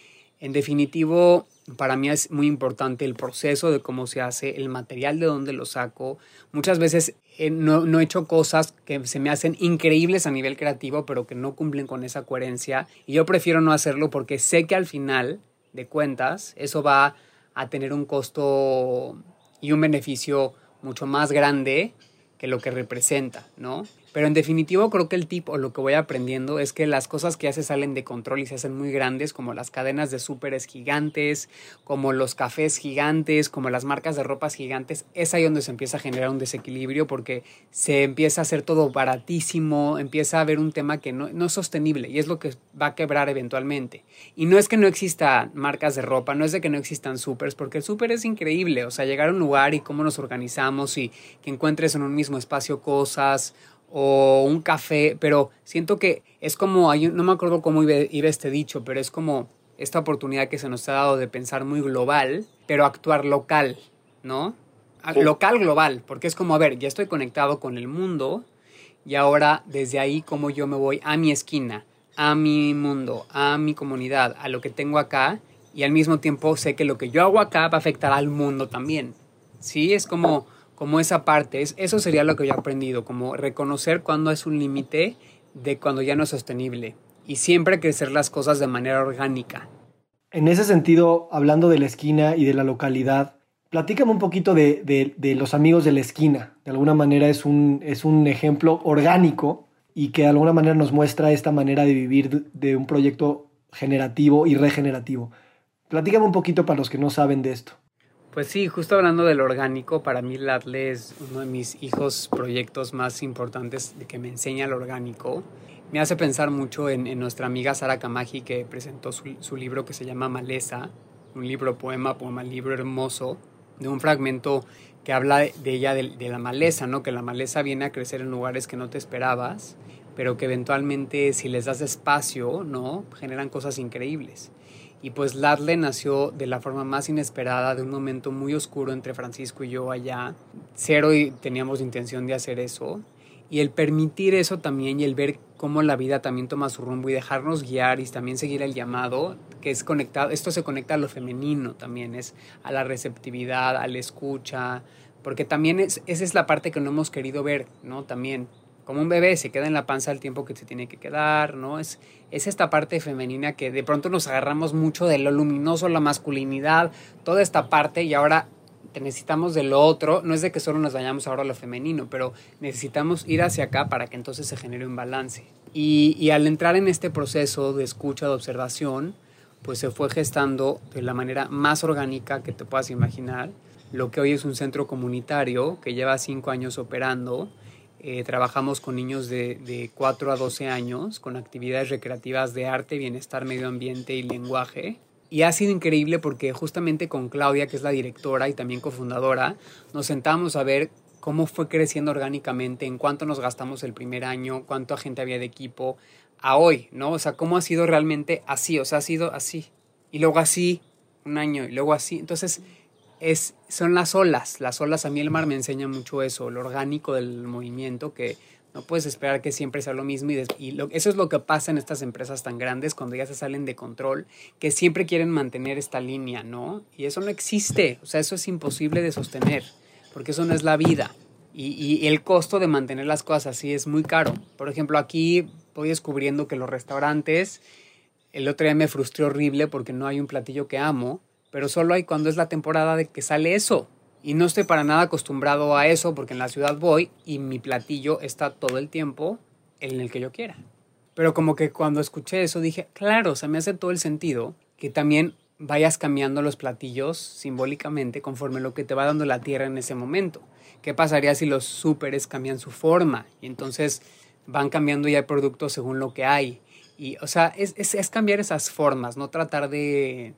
en definitivo, para mí es muy importante el proceso de cómo se hace, el material de dónde lo saco. Muchas veces eh, no, no, he hecho cosas que se me hacen increíbles a nivel creativo, pero que no cumplen con esa coherencia. Y yo prefiero no hacerlo porque sé que al final de cuentas eso va a tener un costo y un beneficio mucho más grande que lo que representa, ¿no? Pero en definitivo creo que el tip o lo que voy aprendiendo es que las cosas que ya se salen de control y se hacen muy grandes, como las cadenas de súperes gigantes, como los cafés gigantes, como las marcas de ropas gigantes, es ahí donde se empieza a generar un desequilibrio porque se empieza a hacer todo baratísimo, empieza a haber un tema que no, no es sostenible y es lo que va a quebrar eventualmente. Y no es que no existan marcas de ropa, no es de que no existan súperes, porque el súper es increíble, o sea, llegar a un lugar y cómo nos organizamos y que encuentres en un mismo espacio cosas o un café, pero siento que es como, no me acuerdo cómo iba, iba, este dicho, pero es como esta oportunidad que se nos ha dado de pensar muy global, pero actuar local, ¿no? Sí. Local, global, porque es como, a ver, ya estoy conectado con el mundo y ahora desde ahí como yo me voy a mi esquina, a mi mundo, a mi comunidad, a lo que tengo acá y al mismo tiempo sé que lo que yo hago acá va a afectar al mundo también. Sí, es como como esa parte, es, eso sería lo que yo he aprendido, como reconocer cuándo es un límite de cuando ya no es sostenible y siempre crecer las cosas de manera orgánica. En ese sentido, hablando de la esquina y de la localidad, platícame un poquito de, los amigos de la esquina. De alguna manera es un, es un ejemplo orgánico y que de alguna manera nos muestra esta manera de vivir de un proyecto generativo y regenerativo. Platícame un poquito para los que no saben de esto. Pues sí, justo hablando del orgánico, para mí Latle es uno de mis hijos proyectos más importantes de que me enseña el orgánico. Me hace pensar mucho en, nuestra amiga Sara Kamaji que presentó su, libro que se llama Maleza, un libro poema, poema, libro hermoso, de un fragmento que habla de, de ella, de, de, la maleza, ¿no? Que la maleza viene a crecer en lugares que no te esperabas, pero que eventualmente si les das espacio, ¿no? Generan cosas increíbles. Y pues Ladle nació de la forma más inesperada, de un momento muy oscuro entre Francisco y yo allá. Cero y teníamos intención de hacer eso. Y el permitir eso también y el ver cómo la vida también toma su rumbo y dejarnos guiar y también seguir el llamado, que es conectado, esto se conecta a lo femenino también, es a la receptividad, a la escucha, porque también es, esa es la parte que no hemos querido ver, ¿no? También, como un bebé se queda en la panza el tiempo que se tiene que quedar, ¿no? Es, es esta parte femenina que de pronto nos agarramos mucho de lo luminoso, la masculinidad, toda esta parte y ahora necesitamos de lo otro, no es de que solo nos vayamos ahora lo femenino, pero necesitamos ir hacia acá para que entonces se genere un balance. Y, y al entrar en este proceso de escucha, de observación, pues se fue gestando de la manera más orgánica que te puedas imaginar, lo que hoy es un centro comunitario que lleva cinco años operando. Eh, trabajamos con niños de, de 4 a 12 años, con actividades recreativas de arte, bienestar, medio ambiente y lenguaje y ha sido increíble porque justamente con Claudia, que es la directora y también cofundadora, nos sentamos a ver cómo fue creciendo orgánicamente, en cuánto nos gastamos el primer año, cuánta gente había de equipo, a hoy, ¿no? O sea, cómo ha sido realmente así, o sea, ha sido así. Y luego así, un año, y luego así. Entonces, es, son las olas. Las olas, a mí el mar me enseña mucho eso, lo orgánico del movimiento, que no puedes esperar que siempre sea lo mismo y, eso es lo que pasa en estas empresas tan grandes cuando ya se salen de control, que siempre quieren mantener esta línea, ¿no? Y eso no existe, o sea, eso es imposible de sostener, porque eso no es la vida. Y, y el costo de mantener las cosas así es muy caro. Por ejemplo, aquí voy descubriendo que los restaurantes, el otro día me frustré horrible porque no hay un platillo que amo, pero solo hay cuando es la temporada de que sale eso. Y no estoy para nada acostumbrado a eso porque en la ciudad voy y mi platillo está todo el tiempo en el que yo quiera. Pero como que cuando escuché eso dije, claro, o sea, me hace todo el sentido que también vayas cambiando los platillos simbólicamente conforme lo que te va dando la tierra en ese momento. ¿Qué pasaría si los súperes cambian su forma? Y entonces van cambiando ya el producto según lo que hay. Y, o sea, es, es, es cambiar esas formas, no tratar de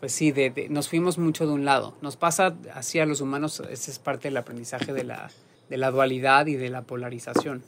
pues sí, de, nos fuimos mucho de un lado. Nos pasa así a los humanos, esa es parte del aprendizaje de la, de la dualidad y de la polarización.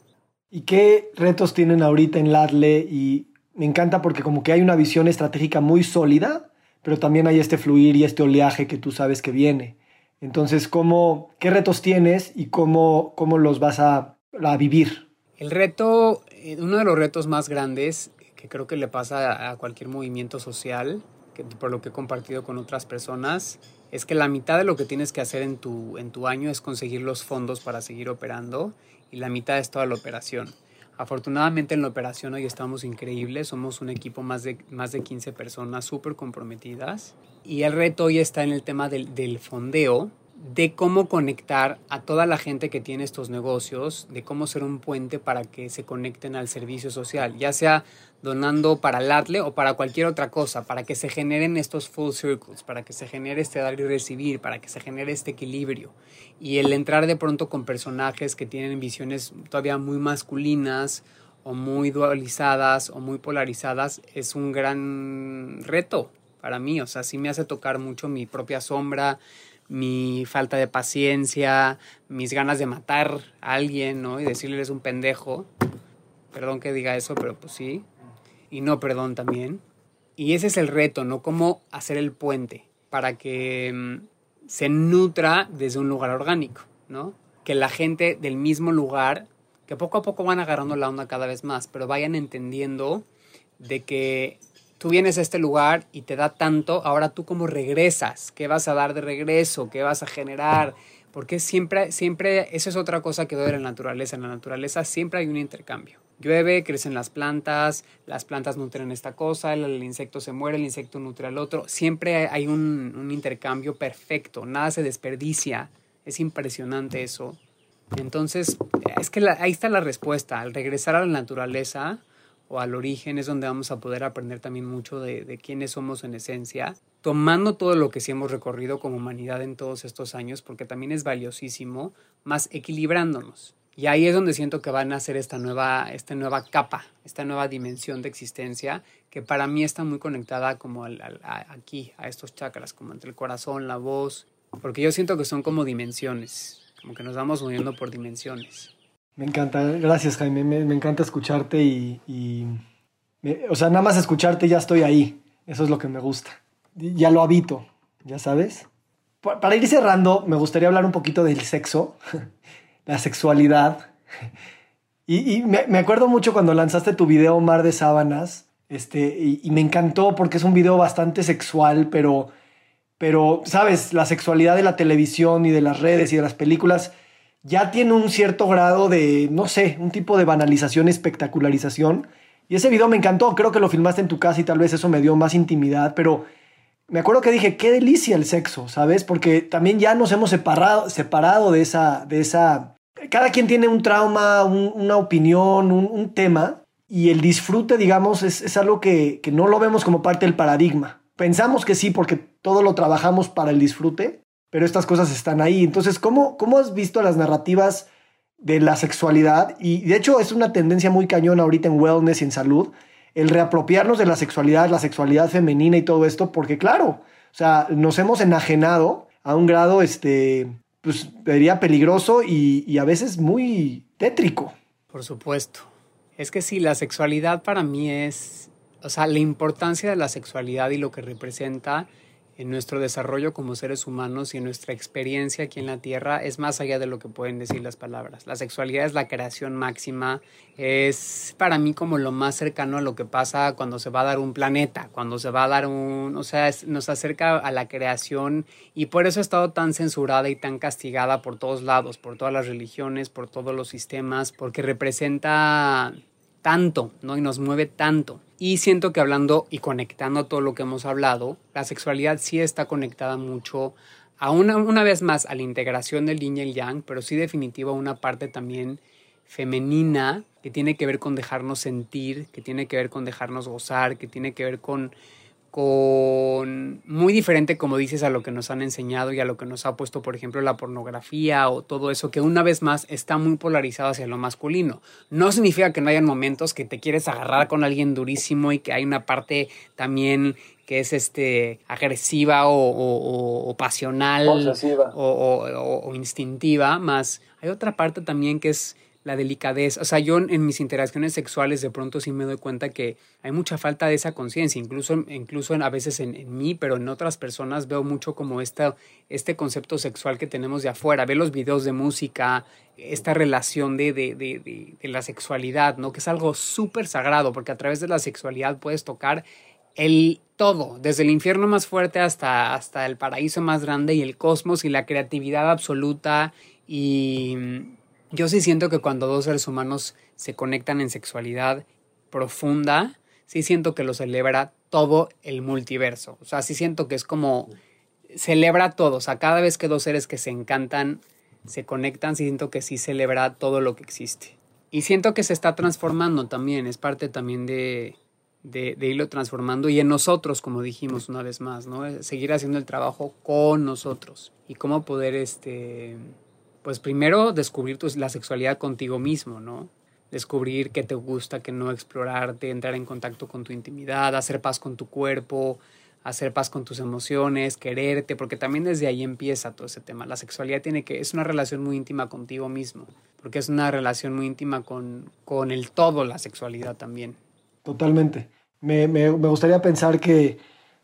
¿Y qué retos tienen ahorita en LADLE? Y me encanta porque como que hay una visión estratégica muy sólida, pero también hay este fluir y este oleaje que tú sabes que viene. Entonces, ¿cómo, ¿qué retos tienes y cómo, cómo los vas a, a vivir? El reto, eh, uno de los retos más grandes que creo que le pasa a cualquier movimiento social por lo que he compartido con otras personas, es que la mitad de lo que tienes que hacer en tu, en tu año es conseguir los fondos para seguir operando y la mitad es toda la operación. Afortunadamente en la operación hoy estamos increíbles, somos un equipo más de, más de 15 personas súper comprometidas y el reto hoy está en el tema del, del fondeo, de cómo conectar a toda la gente que tiene estos negocios, de cómo ser un puente para que se conecten al servicio social, ya sea donando para el ATLE o para cualquier otra cosa, para que se generen estos full circles, para que se genere este dar y recibir, para que se genere este equilibrio. Y el entrar de pronto con personajes que tienen visiones todavía muy masculinas o muy dualizadas o muy polarizadas es un gran reto para mí, o sea, sí me hace tocar mucho mi propia sombra, mi falta de paciencia, mis ganas de matar a alguien, ¿no? Y decirle es un pendejo. Perdón que diga eso, pero pues sí. Y no perdón también. Y ese es el reto, ¿no? Cómo hacer el puente para que mm, se nutra desde un lugar orgánico, ¿no? Que la gente del mismo lugar, que poco a poco van agarrando la onda cada vez más, pero vayan entendiendo de que tú vienes a este lugar y te da tanto, ahora tú cómo regresas, qué vas a dar de regreso, qué vas a generar, porque siempre, siempre, eso es otra cosa que veo en la naturaleza, en la naturaleza siempre hay un intercambio. Llueve, crecen las plantas, las plantas nutren esta cosa, el, insecto se muere, el insecto nutre al otro, siempre hay un intercambio perfecto, nada se desperdicia, es impresionante eso. Entonces, es que ahí está la respuesta, al regresar a la naturaleza, o al origen es donde vamos a poder aprender también mucho de, de, quiénes somos en esencia, tomando todo lo que sí hemos recorrido como humanidad en todos estos años, porque también es valiosísimo, más equilibrándonos. Y ahí es donde siento que van a nacer esta nueva, esta nueva capa, esta nueva dimensión de existencia, que para mí está muy conectada como al, aquí, a estos chakras, como entre el corazón, la voz, porque yo siento que son como dimensiones, como que nos vamos moviendo por dimensiones. Me encanta, gracias Jaime, me, encanta escucharte y, o sea, nada más escucharte ya estoy ahí, eso es lo que me gusta, ya lo habito, ya sabes. Para ir cerrando, me gustaría hablar un poquito del sexo, *laughs* la sexualidad. Y, me, acuerdo mucho cuando lanzaste tu video Mar de Sábanas, este, y, me encantó porque es un video bastante sexual, pero, pero, sabes, la sexualidad de la televisión y de las redes y de las películas ya tiene un cierto grado de, no sé, un tipo de banalización, espectacularización. Y ese video me encantó, creo que lo filmaste en tu casa y tal vez eso me dio más intimidad, pero me acuerdo que dije, qué delicia el sexo, ¿sabes? Porque también ya nos hemos separado, separado de esa, de esa... Cada quien tiene un trauma, una opinión, un, tema, y el disfrute, digamos, es, algo que, que no lo vemos como parte del paradigma. Pensamos que sí, porque todo lo trabajamos para el disfrute, pero estas cosas están ahí. Entonces, ¿cómo, cómo has visto las narrativas de la sexualidad? Y de hecho es una tendencia muy cañona ahorita en wellness y en salud, el reapropiarnos de la sexualidad, la sexualidad femenina y todo esto, porque claro, o sea, nos hemos enajenado a un grado, este, pues diría peligroso y, y a veces muy tétrico. Por supuesto. Es que sí, la sexualidad para mí es, o sea, la importancia de la sexualidad y lo que representa en nuestro desarrollo como seres humanos y en nuestra experiencia aquí en la Tierra es más allá de lo que pueden decir las palabras. La sexualidad es la creación máxima, es para mí como lo más cercano a lo que pasa cuando se va a dar un planeta, cuando se va a dar un, o sea, nos acerca a la creación y por eso ha estado tan censurada y tan castigada por todos lados, por todas las religiones, por todos los sistemas, porque representa tanto, ¿no? Y nos mueve tanto. Y siento que hablando y conectando todo lo que hemos hablado, la sexualidad sí está conectada mucho a una, una vez más a la integración del yin y el yang, pero sí definitiva una parte también femenina que tiene que ver con dejarnos sentir, que tiene que ver con dejarnos gozar, que tiene que ver con con muy diferente, como dices, a lo que nos han enseñado y a lo que nos ha puesto, por ejemplo, la pornografía o todo eso, que una vez más está muy polarizado hacia lo masculino. No significa que no hayan momentos que te quieres agarrar con alguien durísimo y que hay una parte también que es este agresiva o, pasional o instintiva, más hay otra parte también que es la delicadeza. O sea, yo en mis interacciones sexuales de pronto sí me doy cuenta que hay mucha falta de esa conciencia, incluso, incluso a veces en, mí, pero en otras personas veo mucho como esta, este concepto sexual que tenemos de afuera. Ve los videos de música, esta relación de, de, de, de la sexualidad, ¿no? Que es algo súper sagrado, porque a través de la sexualidad puedes tocar el todo, desde el infierno más fuerte hasta, hasta el paraíso más grande y el cosmos y la creatividad absoluta y yo sí siento que cuando dos seres humanos se conectan en sexualidad profunda, sí siento que lo celebra todo el multiverso. O sea, sí siento que es como celebra todo. O sea, cada vez que dos seres que se encantan se conectan, sí siento que sí celebra todo lo que existe. Y siento que se está transformando también, es parte también de, de, de, irlo transformando y en nosotros, como dijimos una vez más, ¿no? Seguir haciendo el trabajo con nosotros y cómo poder, este, pues primero descubrir la sexualidad contigo mismo, ¿no? Descubrir qué te gusta, qué no, explorarte, entrar en contacto con tu intimidad, hacer paz con tu cuerpo, hacer paz con tus emociones, quererte, porque también desde ahí empieza todo ese tema. La sexualidad tiene que, es una relación muy íntima contigo mismo, porque es una relación muy íntima con, con el todo, la sexualidad también. Totalmente. Me, me, me gustaría pensar que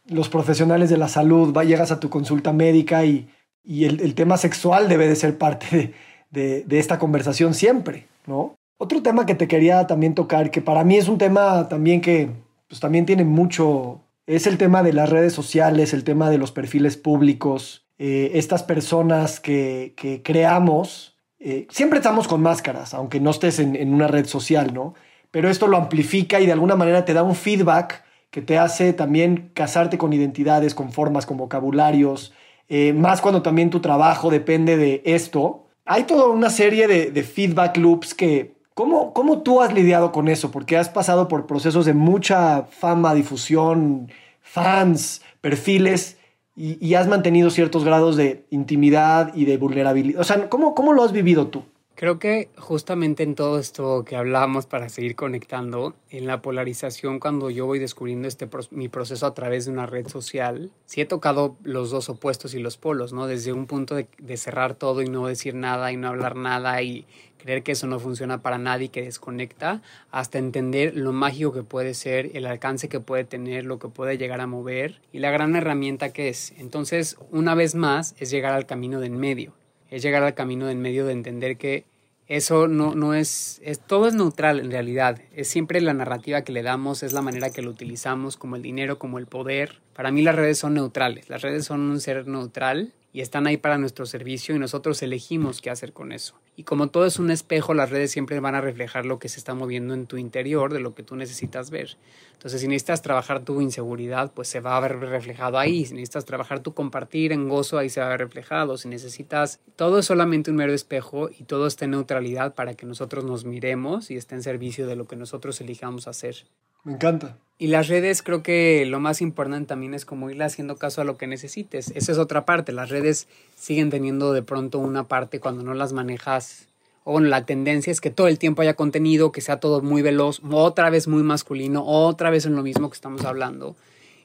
los profesionales de la salud, va, llegas a tu consulta médica y y el, tema sexual debe de ser parte de, esta conversación siempre, ¿no? Otro tema que te quería también tocar, que para mí es un tema también que pues, también tiene mucho, es el tema de las redes sociales, el tema de los perfiles públicos, eh, estas personas que, creamos, eh, siempre estamos con máscaras, aunque no estés en, en una red social, ¿no? Pero esto lo amplifica y de alguna manera te da un feedback que te hace también casarte con identidades, con formas, con vocabularios, eh, más cuando también tu trabajo depende de esto. Hay toda una serie de, feedback loops que... ¿cómo, ¿Cómo tú has lidiado con eso? Porque has pasado por procesos de mucha fama, difusión, fans, perfiles y, has mantenido ciertos grados de intimidad y de vulnerabilidad. O sea, ¿cómo, ¿cómo lo has vivido tú? Creo que justamente en todo esto que hablamos para seguir conectando, en la polarización, cuando yo voy descubriendo este mi proceso a través de una red social, sí he tocado los dos opuestos y los polos, ¿no? Desde un punto de, de cerrar todo y no decir nada y no hablar nada y creer que eso no funciona para nadie, que desconecta, hasta entender lo mágico que puede ser, el alcance que puede tener, lo que puede llegar a mover y la gran herramienta que es. Entonces, una vez más, es llegar al camino de en medio es llegar al camino en medio de entender que eso no, no es, es, todo es neutral en realidad. Es siempre la narrativa que le damos, es la manera que lo utilizamos, como el dinero, como el poder. Para mí las redes son neutrales. Las redes son un ser neutral y están ahí para nuestro servicio y nosotros elegimos qué hacer con eso. Y como todo es un espejo, las redes siempre van a reflejar lo que se está moviendo en tu interior, de lo que tú necesitas ver. Entonces, si necesitas trabajar tu inseguridad, pues se va a ver reflejado ahí. Si necesitas trabajar tu compartir en gozo, ahí se va a ver reflejado. Si necesitas, todo es solamente un mero espejo y todo está en neutralidad para que nosotros nos miremos y esté en servicio de lo que nosotros elijamos hacer. Me encanta. Y las redes creo que lo más importante también es como irle haciendo caso a lo que necesites. Esa es otra parte. Las redes siguen teniendo de pronto una parte cuando no las manejas. O bueno, la tendencia es que todo el tiempo haya contenido, que sea todo muy veloz, otra vez muy masculino, otra vez en lo mismo que estamos hablando.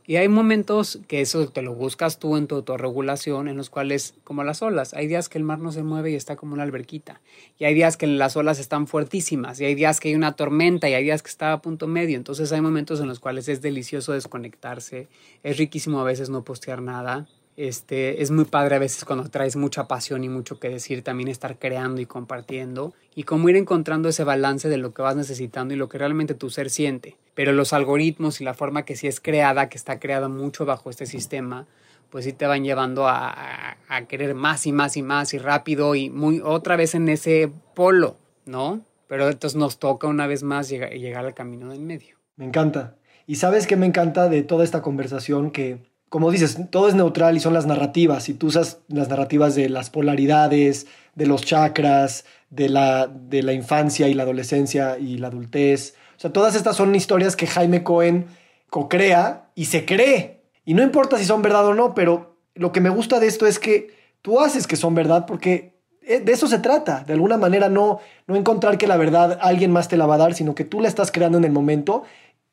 Y hay momentos que eso te lo buscas tú en tu autorregulación, en los cuales, como las olas, hay días que el mar no se mueve y está como una alberquita. Y hay días que las olas están fuertísimas. Y hay días que hay una tormenta y hay días que está a punto medio. Entonces hay momentos en los cuales es delicioso desconectarse. Es riquísimo a veces no postear nada. Este, es muy padre a veces cuando traes mucha pasión y mucho que decir, también estar creando y compartiendo y cómo ir encontrando ese balance de lo que vas necesitando y lo que realmente tu ser siente. Pero los algoritmos y la forma que sí es creada, que está creada mucho bajo este sistema, pues sí te van llevando a, a, querer más y más y más y rápido y muy otra vez en ese polo, ¿no? Pero entonces nos toca una vez más llegar, llegar al camino del medio. Me encanta. Y sabes que me encanta de toda esta conversación que como dices, todo es neutral y son las narrativas. Y tú usas las narrativas de las polaridades, de los chakras, de la, de la infancia y la adolescencia y la adultez. O sea, todas estas son historias que Jaime Cohen co-crea y se cree. Y no importa si son verdad o no, pero lo que me gusta de esto es que tú haces que son verdad porque eh, de eso se trata. De alguna manera no, no encontrar que la verdad alguien más te la va a dar, sino que tú la estás creando en el momento.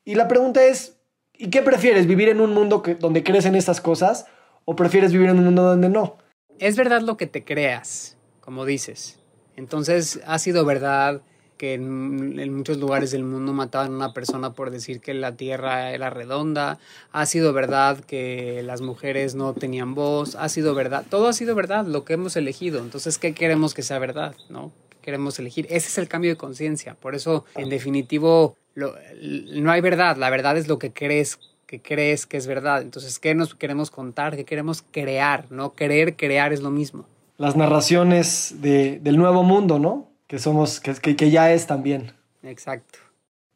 Y la pregunta es, ¿Y qué prefieres? ¿Vivir en un mundo que, donde crees en estas cosas o prefieres vivir en un mundo donde no? Es verdad lo que te creas, como dices. Entonces, ha sido verdad que en, muchos lugares del mundo mataban a una persona por decir que la tierra era redonda. Ha sido verdad que las mujeres no tenían voz. Ha sido verdad. Todo ha sido verdad, lo que hemos elegido. Entonces, ¿qué queremos que sea verdad? ¿No? queremos elegir? Ese es el cambio de conciencia. Por eso, en definitivo, no hay verdad, la verdad es lo que crees que crees que es verdad. Entonces, ¿qué nos queremos contar? ¿Qué queremos crear? ¿No? Querer, crear es lo mismo. Las narraciones de, del nuevo mundo, ¿no? Que somos, que, que, ya es también. Exacto.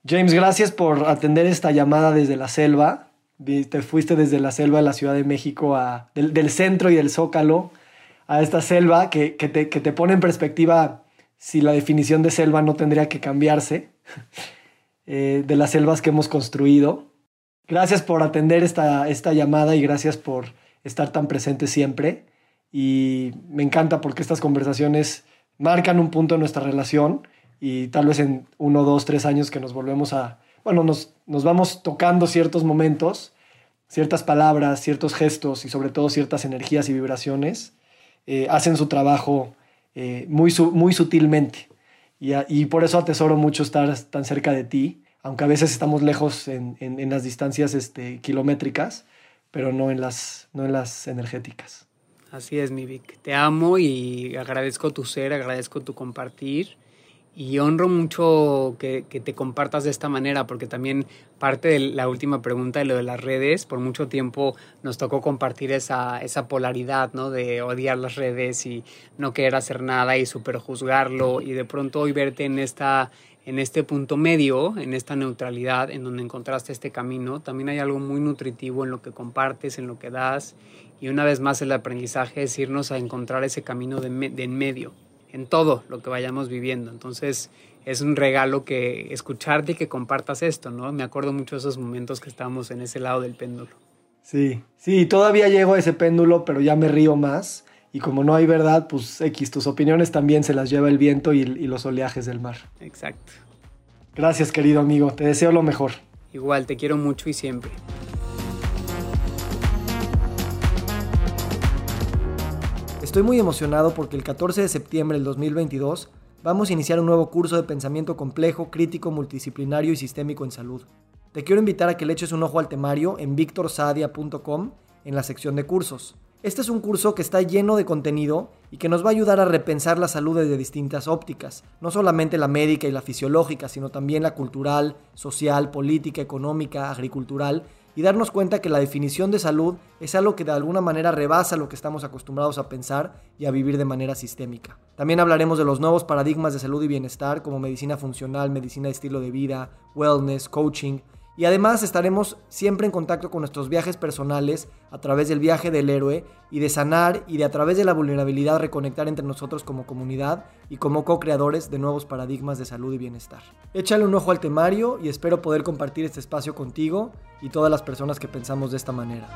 James, gracias por atender esta llamada desde la selva. Te fuiste desde la selva de la Ciudad de México, a, del, centro y del Zócalo, a esta selva que, que, te, que te pone en perspectiva si la definición de selva no tendría que cambiarse. *laughs* Eh, de las selvas que hemos construido. Gracias por atender esta, esta llamada y gracias por estar tan presente siempre. Y me encanta porque estas conversaciones marcan un punto en nuestra relación y tal vez en uno, dos, tres años que nos volvemos a, bueno, nos, nos vamos tocando ciertos momentos, ciertas palabras, ciertos gestos y sobre todo ciertas energías y vibraciones, eh, hacen su trabajo eh, muy, muy sutilmente. Y, por eso atesoro mucho estar tan cerca de ti, aunque a veces estamos lejos en, las distancias este, kilométricas, pero no en, las, no en las energéticas. Así es, mi Vic. Te amo y agradezco tu ser, agradezco tu compartir y honro mucho que, te compartas de esta manera, porque también parte de la última pregunta de lo de las redes, por mucho tiempo nos tocó compartir esa, esa polaridad, ¿no? De odiar las redes y no querer hacer nada y superjuzgarlo, y de pronto hoy verte en, esta, en este punto medio, en esta neutralidad, en donde encontraste este camino, también hay algo muy nutritivo en lo que compartes, en lo que das, y una vez más el aprendizaje es irnos a encontrar ese camino de, de en medio en todo lo que vayamos viviendo. Entonces es un regalo que escucharte y que compartas esto, ¿no? Me acuerdo mucho de esos momentos que estábamos en ese lado del péndulo. Sí, sí, todavía llego a ese péndulo, pero ya me río más y como no hay verdad, pues X, tus opiniones también se las lleva el viento y, y los oleajes del mar. Exacto. Gracias querido amigo, te deseo lo mejor. Igual, te quiero mucho y siempre. Estoy muy emocionado porque el 14 de septiembre del 2022 vamos a iniciar un nuevo curso de pensamiento complejo, crítico, multidisciplinario y sistémico en salud. Te quiero invitar a que le eches un ojo al temario en victorsadia.com en la sección de cursos. Este es un curso que está lleno de contenido y que nos va a ayudar a repensar la salud desde distintas ópticas, no solamente la médica y la fisiológica, sino también la cultural, social, política, económica, agricultural, y darnos cuenta que la definición de salud es algo que de alguna manera rebasa lo que estamos acostumbrados a pensar y a vivir de manera sistémica. También hablaremos de los nuevos paradigmas de salud y bienestar como medicina funcional, medicina de estilo de vida, wellness, coaching, y además estaremos siempre en contacto con nuestros viajes personales a través del viaje del héroe y de sanar y de a través de la vulnerabilidad reconectar entre nosotros como comunidad y como co-creadores de nuevos paradigmas de salud y bienestar. Échale un ojo al temario y espero poder compartir este espacio contigo y todas las personas que pensamos de esta manera.